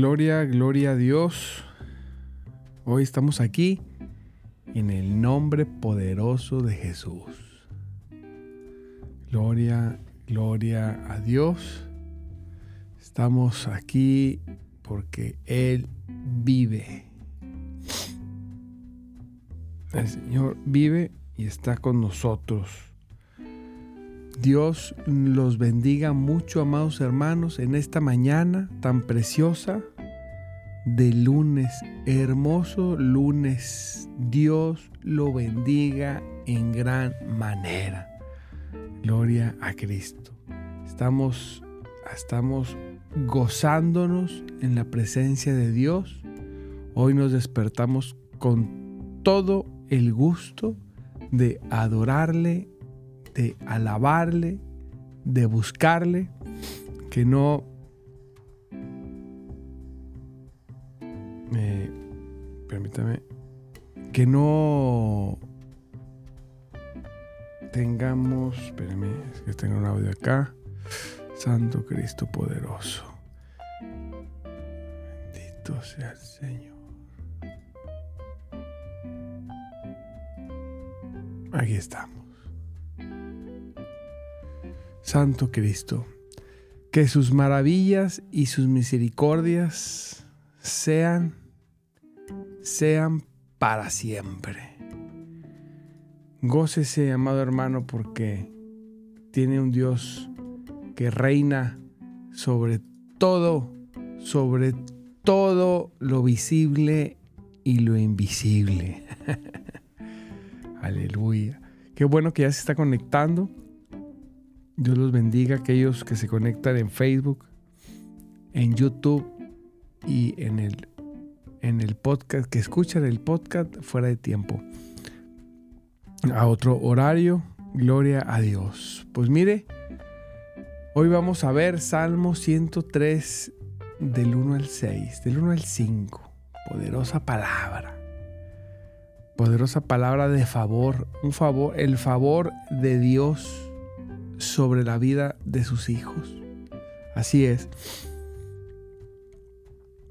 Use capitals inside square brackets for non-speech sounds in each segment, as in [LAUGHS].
Gloria, gloria a Dios. Hoy estamos aquí en el nombre poderoso de Jesús. Gloria, gloria a Dios. Estamos aquí porque Él vive. El Señor vive y está con nosotros. Dios los bendiga mucho, amados hermanos, en esta mañana tan preciosa de lunes, hermoso lunes. Dios lo bendiga en gran manera. Gloria a Cristo. Estamos, estamos gozándonos en la presencia de Dios. Hoy nos despertamos con todo el gusto de adorarle de alabarle, de buscarle, que no eh, permítame que no tengamos, espérame, es que tengo un audio acá. Santo Cristo poderoso. Bendito sea el Señor. Aquí estamos. Santo Cristo, que sus maravillas y sus misericordias sean, sean para siempre. Gócese, amado hermano, porque tiene un Dios que reina sobre todo, sobre todo lo visible y lo invisible. [LAUGHS] Aleluya. Qué bueno que ya se está conectando. Dios los bendiga aquellos que se conectan en Facebook, en YouTube y en el, en el podcast, que escuchan el podcast fuera de tiempo. A otro horario, gloria a Dios. Pues mire, hoy vamos a ver Salmo 103 del 1 al 6, del 1 al 5. Poderosa palabra. Poderosa palabra de favor, un favor, el favor de Dios sobre la vida de sus hijos. Así es.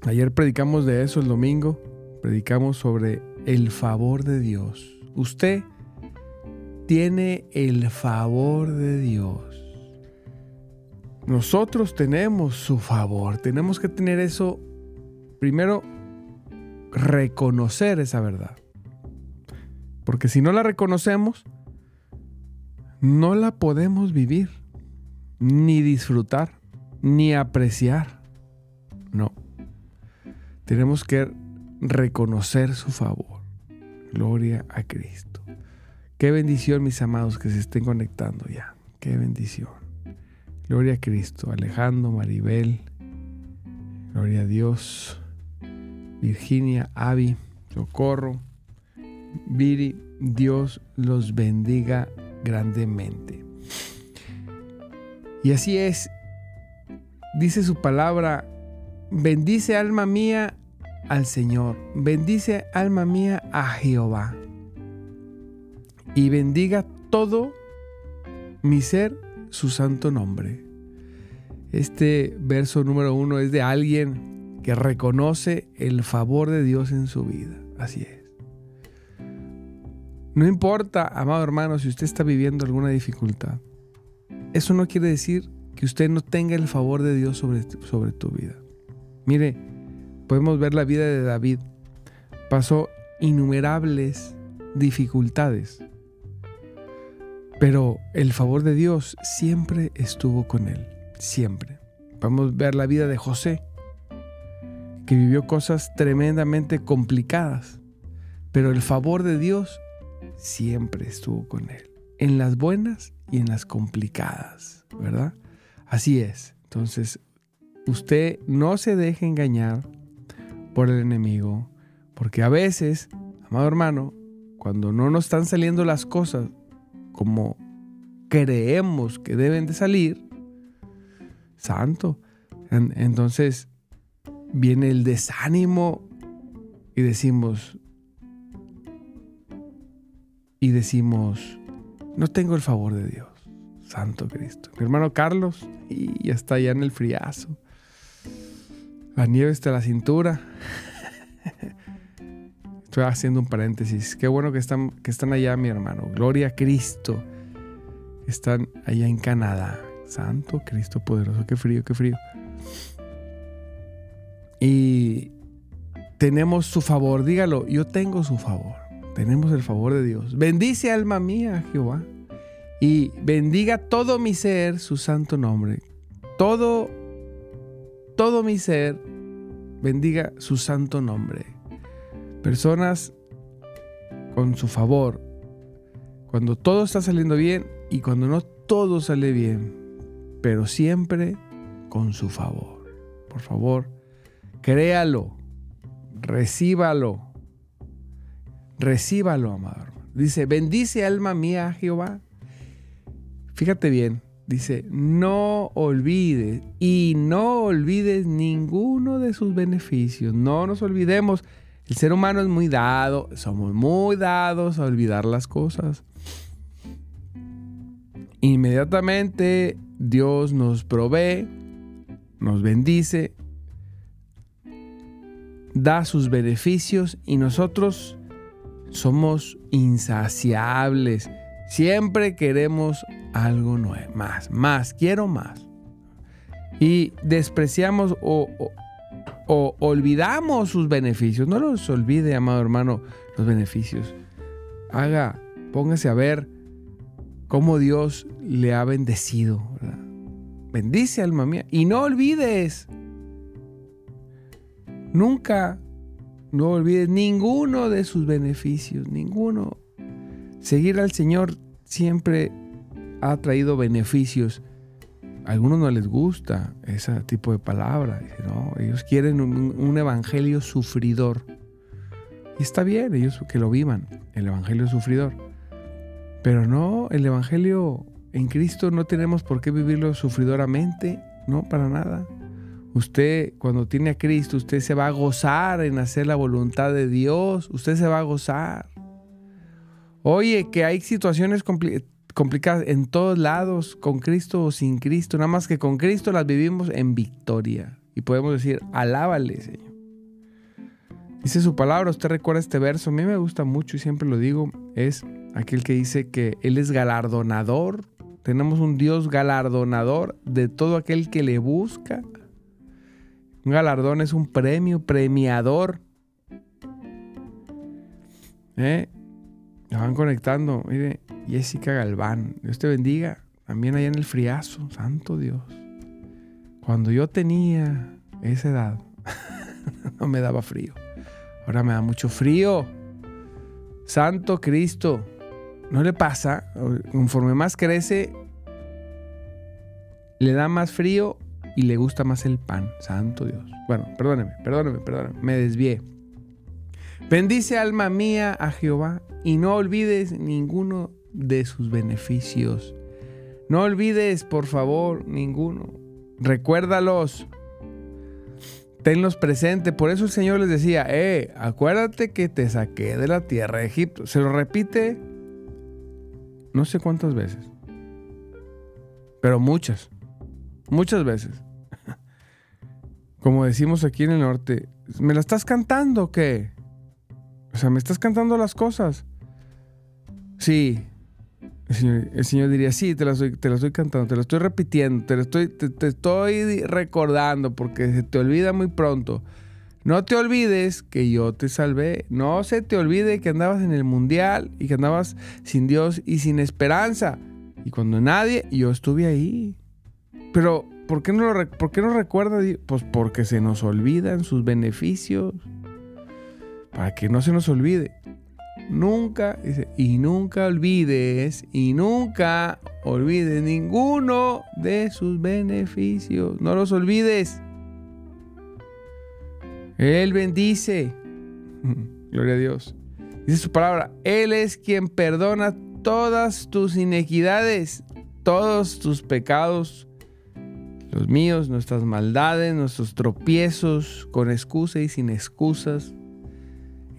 Ayer predicamos de eso el domingo, predicamos sobre el favor de Dios. Usted tiene el favor de Dios. Nosotros tenemos su favor. Tenemos que tener eso, primero, reconocer esa verdad. Porque si no la reconocemos, no la podemos vivir. ni disfrutar, ni apreciar. No. Tenemos que reconocer su favor. Gloria a Cristo. Qué bendición, mis amados, que se estén conectando ya. Qué bendición. Gloria a Cristo. Alejandro, Maribel. Gloria a Dios. Virginia, Avi, Socorro, Viri. Dios los bendiga grandemente. Y así es. Dice su palabra, bendice alma mía al Señor, bendice alma mía a Jehová. Y bendiga todo mi ser su santo nombre. Este verso número uno es de alguien que reconoce el favor de Dios en su vida. Así es. No importa, amado hermano, si usted está viviendo alguna dificultad. Eso no quiere decir que usted no tenga el favor de Dios sobre, sobre tu vida. Mire, podemos ver la vida de David. Pasó innumerables dificultades, pero el favor de Dios siempre estuvo con él, siempre. Podemos ver la vida de José, que vivió cosas tremendamente complicadas, pero el favor de Dios siempre estuvo con él, en las buenas y en las complicadas, ¿verdad? Así es. Entonces, usted no se deje engañar por el enemigo, porque a veces, amado hermano, cuando no nos están saliendo las cosas como creemos que deben de salir, santo, entonces viene el desánimo y decimos, y decimos, no tengo el favor de Dios. Santo Cristo. Mi hermano Carlos, y ya está allá en el friazo. La nieve está a la cintura. Estoy haciendo un paréntesis. Qué bueno que están, que están allá, mi hermano. Gloria a Cristo. Están allá en Canadá. Santo Cristo poderoso. Qué frío, qué frío. Y tenemos su favor. Dígalo, yo tengo su favor. Tenemos el favor de Dios. Bendice alma mía, Jehová y bendiga todo mi ser su santo nombre. Todo, todo mi ser bendiga su santo nombre. Personas con su favor, cuando todo está saliendo bien y cuando no todo sale bien, pero siempre con su favor. Por favor, créalo, recíbalo, recíbalo, amado. Dice, bendice alma mía Jehová Fíjate bien, dice, no olvides y no olvides ninguno de sus beneficios. No nos olvidemos, el ser humano es muy dado, somos muy dados a olvidar las cosas. Inmediatamente Dios nos provee, nos bendice, da sus beneficios y nosotros somos insaciables. Siempre queremos algo nuevo, más, más, quiero más. Y despreciamos o, olvidamos sus beneficios. No los olvide, amado hermano, los beneficios. Haga, póngase a ver cómo Dios le ha bendecido. Bendice, alma mía. Y no olvides, nunca, no olvides ninguno de sus beneficios, ninguno. Seguir al Señor siempre ha traído beneficios. A algunos no les gusta ese tipo de palabra. ellos quieren un, evangelio sufridor. Y está bien, ellos que lo vivan, el evangelio sufridor. Pero no, el evangelio en Cristo no tenemos por qué vivirlo sufridoramente, no, para nada. Usted, cuando tiene a Cristo, usted se va a gozar en hacer la voluntad de Dios, usted se va a gozar. Oye, que hay situaciones complicadas en todos lados, con Cristo o sin Cristo, nada más que con Cristo las vivimos en victoria. Y podemos decir, alábale, Señor. Dice su palabra, usted recuerda este verso, a mí me gusta mucho y siempre lo digo, es aquel que dice que Él es galardonador. Tenemos un Dios galardonador de todo aquel que le busca. Un galardón es un premio, premiador. ¿Eh? Me van conectando. Mire, Jessica Galván. Dios te bendiga. también allá en el friazo, santo Dios. Cuando yo tenía esa edad, [LAUGHS] no me daba frío. Ahora me da mucho frío. Santo Cristo. ¿No le pasa? Conforme más crece, le da más frío y le gusta más el pan. Santo Dios. Bueno, perdóneme, perdóneme, perdóneme. Me desvié. Bendice alma mía a Jehová y no olvides ninguno de sus beneficios. No olvides, por favor, ninguno. Recuérdalos. Tenlos presente. Por eso el Señor les decía, eh, acuérdate que te saqué de la tierra de Egipto. Se lo repite no sé cuántas veces. Pero muchas. Muchas veces. [LAUGHS] Como decimos aquí en el norte, ¿me la estás cantando o qué? O sea, ¿me estás cantando las cosas? Sí. El señor, diría, sí, te la, estoy, te la estoy cantando, te la estoy repitiendo, te, estoy, te, estoy recordando porque se te olvida muy pronto. No te olvides que yo te salvé. No se te olvide que andabas en el mundial y que andabas sin Dios y sin esperanza. Y cuando nadie, yo estuve ahí. Pero, ¿por qué no, lo, ¿por qué no recuerda? Pues porque se nos olvidan sus beneficios. Para que no se nos olvide. Nunca, dice, y nunca olvides, y nunca olvides ninguno de sus beneficios. No los olvides. Él bendice. [LAUGHS] Gloria a Dios. Dice su palabra, Él es quien perdona todas tus inequidades, todos tus pecados, los míos, nuestras maldades, nuestros tropiezos, con excusa y sin excusas.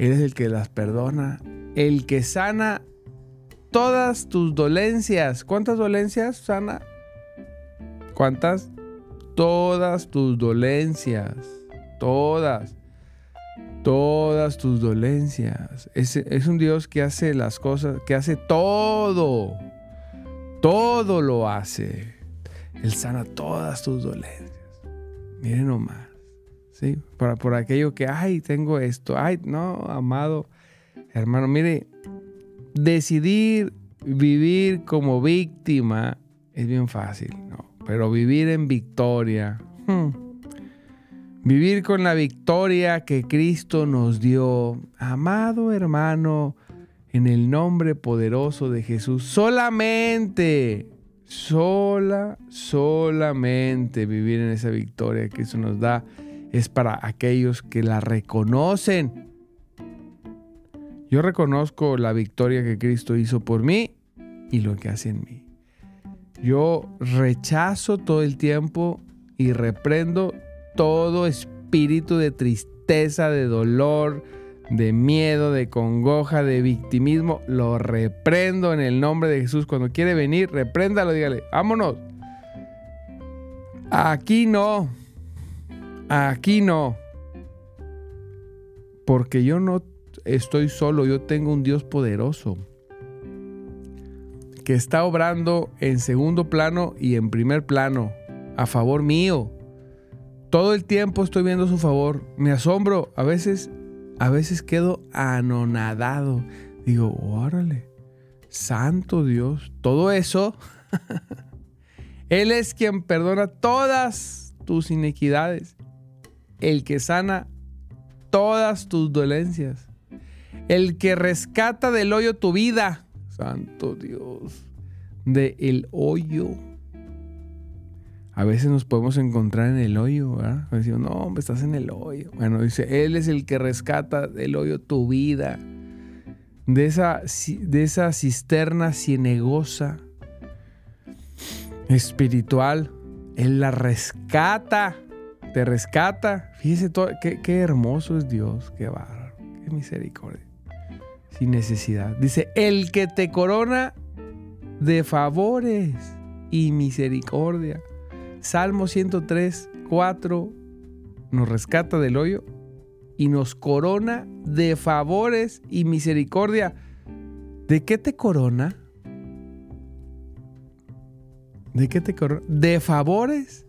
Él es el que las perdona el que sana todas tus dolencias. ¿Cuántas dolencias sana? ¿Cuántas? Todas tus dolencias. Todas. Todas tus dolencias. Es, un Dios que hace las cosas, que hace todo. Todo lo hace. Él sana todas tus dolencias. Miren nomás. Por, por aquello que, ay, tengo esto. Ay, no, amado Hermano, mire, decidir vivir como víctima es bien fácil, ¿no? Pero vivir en victoria, hmm. vivir con la victoria que Cristo nos dio, amado hermano, en el nombre poderoso de Jesús, solamente, sola, solamente vivir en esa victoria que Cristo nos da es para aquellos que la reconocen yo reconozco la victoria que Cristo hizo por mí y lo que hace en mí. Yo rechazo todo el tiempo y reprendo todo espíritu de tristeza, de dolor, de miedo, de congoja, de victimismo. Lo reprendo en el nombre de Jesús. Cuando quiere venir, repréndalo, dígale, vámonos. Aquí no. Aquí no. Porque yo no estoy solo, yo tengo un Dios poderoso que está obrando en segundo plano y en primer plano a favor mío. Todo el tiempo estoy viendo su favor. Me asombro, a veces a veces quedo anonadado. Digo, órale, santo Dios, todo eso [LAUGHS] Él es quien perdona todas tus inequidades, el que sana todas tus dolencias el que rescata del hoyo tu vida. Santo Dios. De el hoyo. A veces nos podemos encontrar en el hoyo, ¿verdad? Decimos, no, hombre, estás en el hoyo. Bueno, dice, Él es el que rescata del hoyo tu vida. De esa, de esa cisterna cienegosa, espiritual. Él la rescata. Te rescata. Fíjese todo, qué, qué hermoso es Dios. Qué bárbaro. Qué misericordia sin necesidad. Dice, el que te corona de favores y misericordia. Salmo 103, 4 nos rescata del hoyo y nos corona de favores y misericordia. ¿De qué te corona? ¿De qué te corona? De favores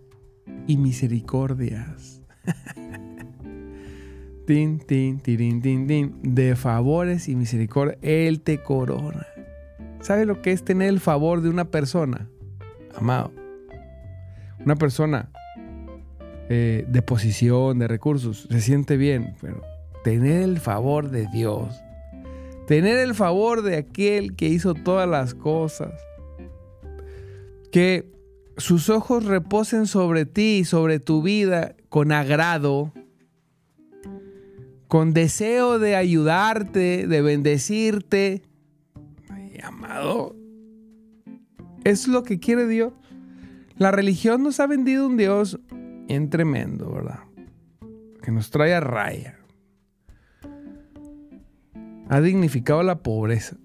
y misericordias. [LAUGHS] Tin, tin, tin, tin, tin, de favores y misericordia, Él te corona. ¿Sabe lo que es tener el favor de una persona? amado. Una persona eh, de posición, de recursos, se siente bien, pero tener el favor de Dios, tener el favor de aquel que hizo todas las cosas, que sus ojos reposen sobre ti y sobre tu vida con agrado, con deseo de ayudarte, de bendecirte. amado, es lo que quiere Dios. La religión nos ha vendido un Dios en tremendo, ¿verdad? Que nos trae a raya. Ha dignificado la pobreza.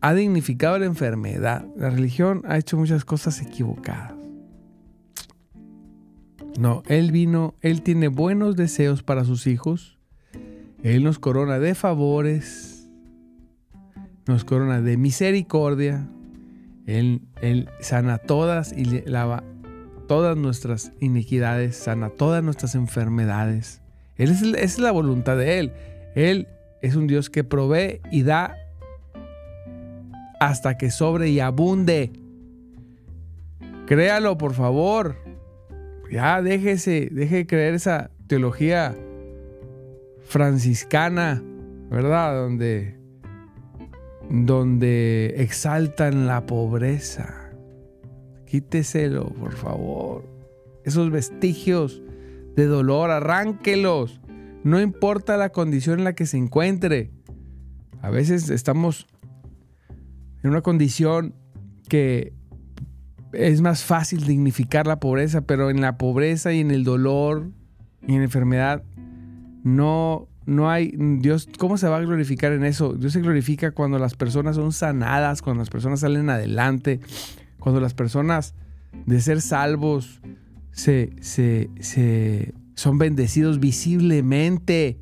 Ha dignificado la enfermedad. La religión ha hecho muchas cosas equivocadas. No, Él vino, Él tiene buenos deseos para sus hijos. Él nos corona de favores, nos corona de misericordia. Él, él sana todas y lava todas nuestras iniquidades, sana todas nuestras enfermedades. Él es, la voluntad de Él. Él es un Dios que provee y da hasta que sobre y abunde. Créalo, por favor. Ya déjese, deje de creer esa teología franciscana, ¿verdad? Donde, donde exaltan la pobreza. Quíteselo, por favor. Esos vestigios de dolor, arránquelos. No importa la condición en la que se encuentre. A veces estamos en una condición que es más fácil dignificar la pobreza, pero en la pobreza y en el dolor y en la enfermedad no, no hay, Dios, ¿cómo se va a glorificar en eso? Dios se glorifica cuando las personas son sanadas, cuando las personas salen adelante, cuando las personas de ser salvos se, se, son bendecidos visiblemente.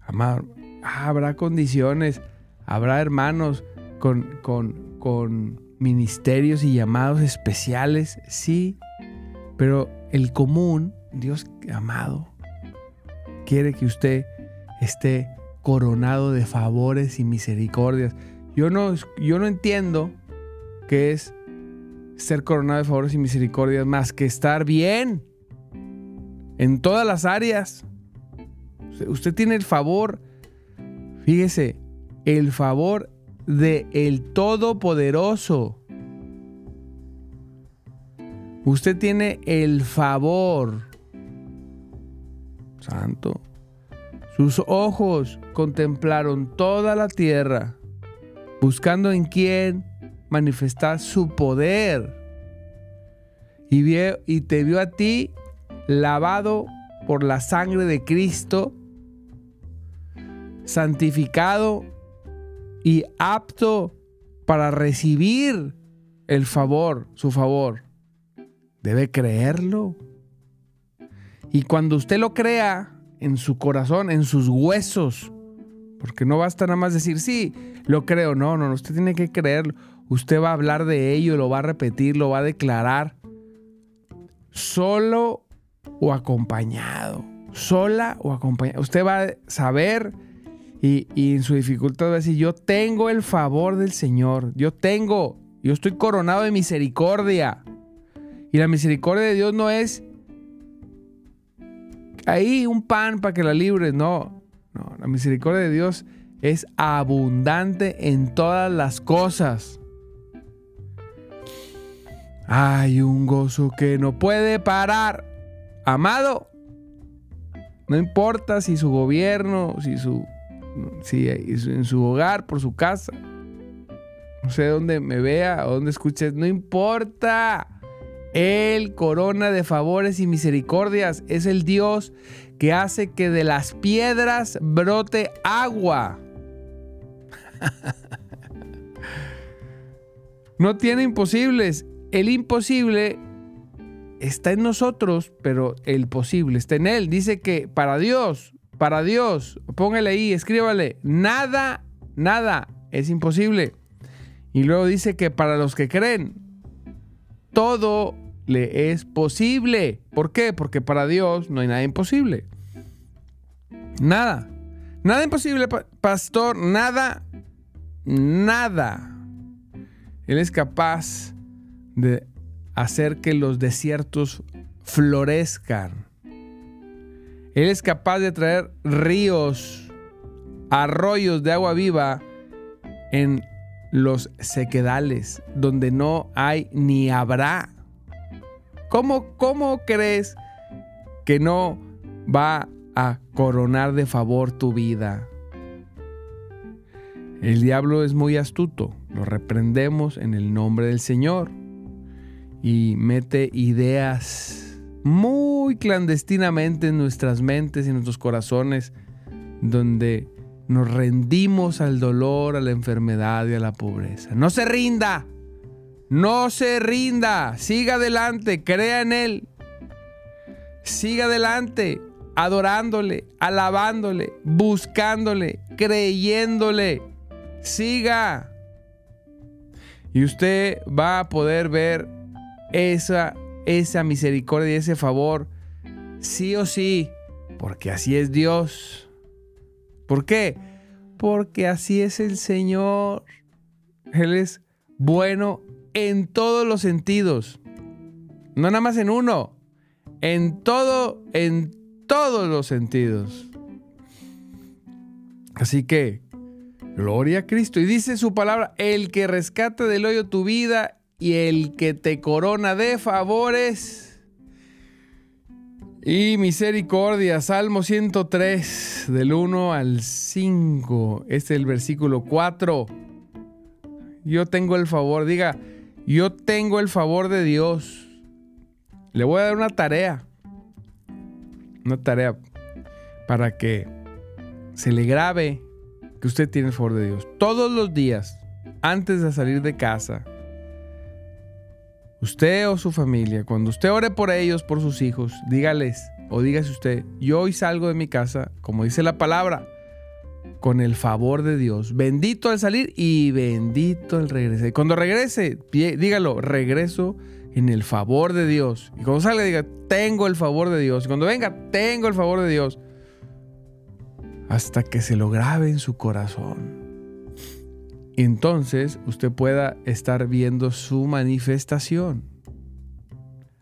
Amar, habrá condiciones, habrá hermanos con, con ministerios y llamados especiales, sí, pero el común, Dios amado, quiere que usted esté coronado de favores y misericordias. Yo no, yo no entiendo qué es ser coronado de favores y misericordias más que estar bien en todas las áreas. Usted tiene el favor, fíjese, el favor de el Todopoderoso. Usted tiene el favor, Santo. Sus ojos contemplaron toda la tierra, buscando en quién manifestar su poder. Y, vio, y te vio a ti lavado por la sangre de Cristo, santificado y apto para recibir el favor, su favor. Debe creerlo. Y cuando usted lo crea en su corazón, en sus huesos, porque no basta nada más decir, sí, lo creo, no, no, usted tiene que creerlo. Usted va a hablar de ello, lo va a repetir, lo va a declarar, solo o acompañado, sola o acompañado. Usted va a saber y, en su dificultad va a decir, yo tengo el favor del Señor, yo tengo, yo estoy coronado de misericordia. Y la misericordia de Dios no es ahí un pan para que la libres, no. No, la misericordia de Dios es abundante en todas las cosas. Hay un gozo que no puede parar. Amado, no importa si su gobierno, si su si en su hogar, por su casa. No sé dónde me vea o dónde escuches, no importa. El corona de favores y misericordias es el Dios que hace que de las piedras brote agua. [LAUGHS] no tiene imposibles. El imposible está en nosotros, pero el posible está en Él. Dice que para Dios para Dios, póngale ahí, escríbale, nada, nada es imposible. Y luego dice que para los que creen, todo le es posible. ¿Por qué? Porque para Dios no hay nada imposible. Nada. Nada imposible, pastor. Nada. Nada. Él es capaz de hacer que los desiertos florezcan. Él es capaz de traer ríos, arroyos de agua viva en los sequedales, donde no hay ni habrá. ¿Cómo, cómo crees que no va a coronar de favor tu vida? El diablo es muy astuto, lo reprendemos en el nombre del Señor y mete ideas muy clandestinamente en nuestras mentes y nuestros corazones, donde nos rendimos al dolor, a la enfermedad y a la pobreza. No se rinda, no se rinda, siga adelante, crea en Él, siga adelante, adorándole, alabándole, buscándole, creyéndole, siga. Y usted va a poder ver esa, esa misericordia y ese favor, sí o sí, porque así es Dios. ¿Por qué? Porque así es el Señor. Él es bueno en todos los sentidos. No nada más en uno. En todo, en todos los sentidos. Así que, gloria a Cristo. Y dice su palabra, el que rescata del hoyo tu vida y el que te corona de favores y misericordia. Salmo 103, del 1 al 5. Este es el versículo 4. Yo tengo el favor, diga, yo tengo el favor de Dios. Le voy a dar una tarea. Una tarea para que se le grabe que usted tiene el favor de Dios. Todos los días, antes de salir de casa, usted o su familia, cuando usted ore por ellos, por sus hijos, dígales o dígase usted, yo hoy salgo de mi casa, como dice la palabra, con el favor de Dios. Bendito al salir y bendito al regresar. Cuando regrese, dígalo, regreso en el favor de Dios. Y cuando salga, diga, tengo el favor de Dios. Y cuando venga, tengo el favor de Dios. Hasta que se lo grabe en su corazón entonces usted pueda estar viendo su manifestación.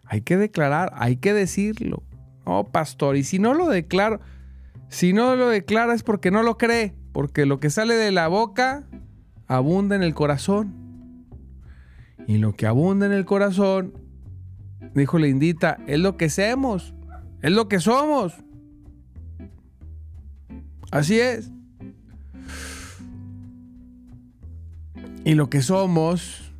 Hay que declarar, hay que decirlo. Oh, pastor, y si no lo declaro, si no lo declara es porque no lo cree, porque lo que sale de la boca abunda en el corazón. Y lo que abunda en el corazón, dijo Lindita, es lo que hacemos, es lo que somos. Así es. Y lo que somos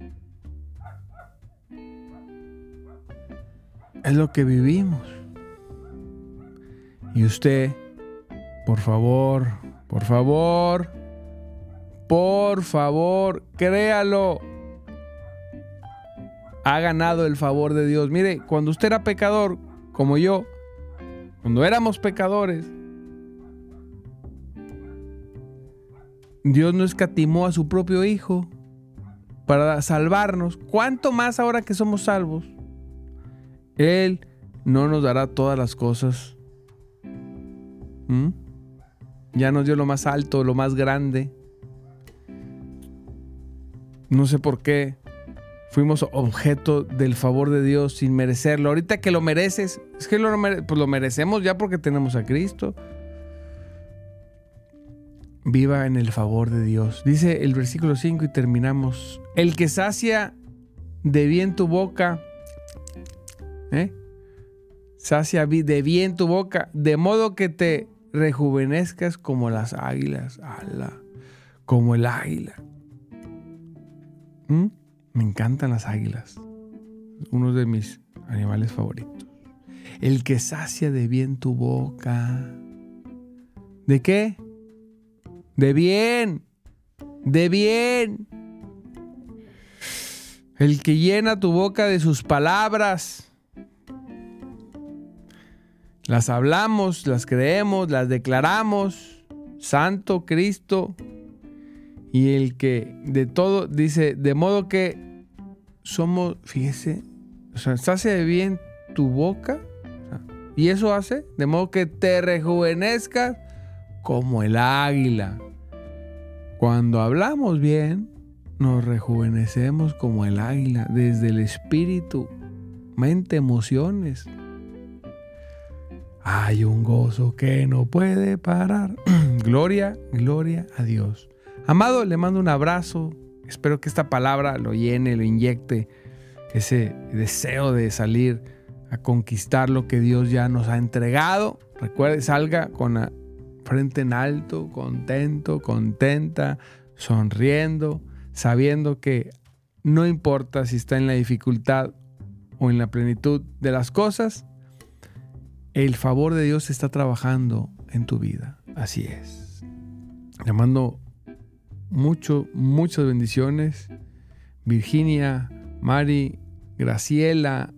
es lo que vivimos. Y usted, por favor, por favor, por favor, créalo. Ha ganado el favor de Dios. Mire, cuando usted era pecador, como yo, cuando éramos pecadores, Dios no escatimó a su propio Hijo para salvarnos. ¿Cuánto más ahora que somos salvos? Él no nos dará todas las cosas. ¿Mm? Ya nos dio lo más alto, lo más grande. No sé por qué fuimos objeto del favor de Dios sin merecerlo. Ahorita que lo mereces, es que lo, pues lo merecemos ya porque tenemos a Cristo viva en el favor de Dios. Dice el versículo 5 y terminamos. El que sacia de bien tu boca, ¿eh? sacia de bien tu boca, de modo que te rejuvenezcas como las águilas, ala, como el águila. ¿Mm? Me encantan las águilas, uno de mis animales favoritos. El que sacia de bien tu boca. ¿De qué? De bien. De bien. El que llena tu boca de sus palabras. Las hablamos, las creemos, las declaramos. Santo Cristo. Y el que de todo dice, de modo que somos, fíjese, o sea, se hace bien tu boca. Y eso hace de modo que te rejuvenezcas como el águila. Cuando hablamos bien, nos rejuvenecemos como el águila desde el espíritu. mente, emociones. Hay un gozo que no puede parar. [CLEARS THROAT] gloria, gloria a Dios. Amado, le mando un abrazo. Espero que esta palabra lo llene, lo inyecte ese deseo de salir a conquistar lo que Dios ya nos ha entregado. Recuerde, salga con la frente en alto, contento, contenta, sonriendo, sabiendo que no importa si está en la dificultad o en la plenitud de las cosas, el favor de Dios está trabajando en tu vida. Así es. Le mando mucho, muchas bendiciones. Virginia, Mari, Graciela,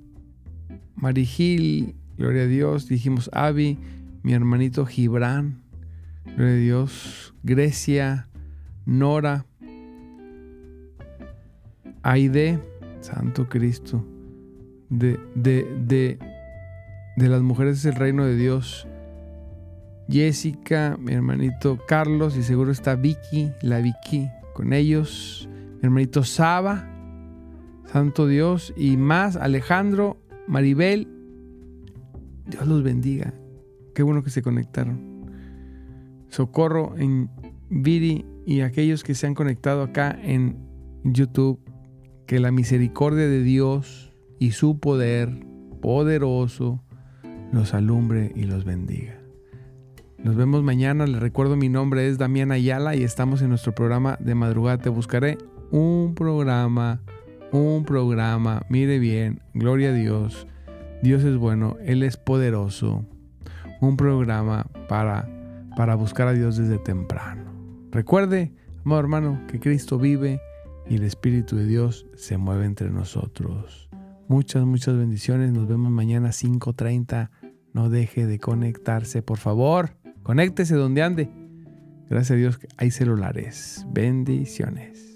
Marigil, gloria a Dios. Dijimos Avi, mi hermanito Gibran, gloria a Dios. Grecia, Nora, Aide, Santo Cristo. De, de, de de las mujeres es el reino de Dios. Jessica, mi hermanito Carlos y seguro está Vicky, la Vicky con ellos. Mi hermanito Saba, Santo Dios y más Alejandro, Maribel. Dios los bendiga. Qué bueno que se conectaron. Socorro en Viri y aquellos que se han conectado acá en YouTube. Que la misericordia de Dios y su poder poderoso los alumbre y los bendiga. Nos vemos mañana. Les recuerdo mi nombre es Damián Ayala y estamos en nuestro programa de madrugada. Te buscaré un programa, un programa. Mire bien, gloria a Dios. Dios es bueno, Él es poderoso. Un programa para, para buscar a Dios desde temprano. Recuerde, amado hermano, que Cristo vive y el Espíritu de Dios se mueve entre nosotros. Muchas, muchas bendiciones. Nos vemos mañana 5.30. No deje de conectarse, por favor. Conéctese donde ande. Gracias a Dios hay celulares. Bendiciones.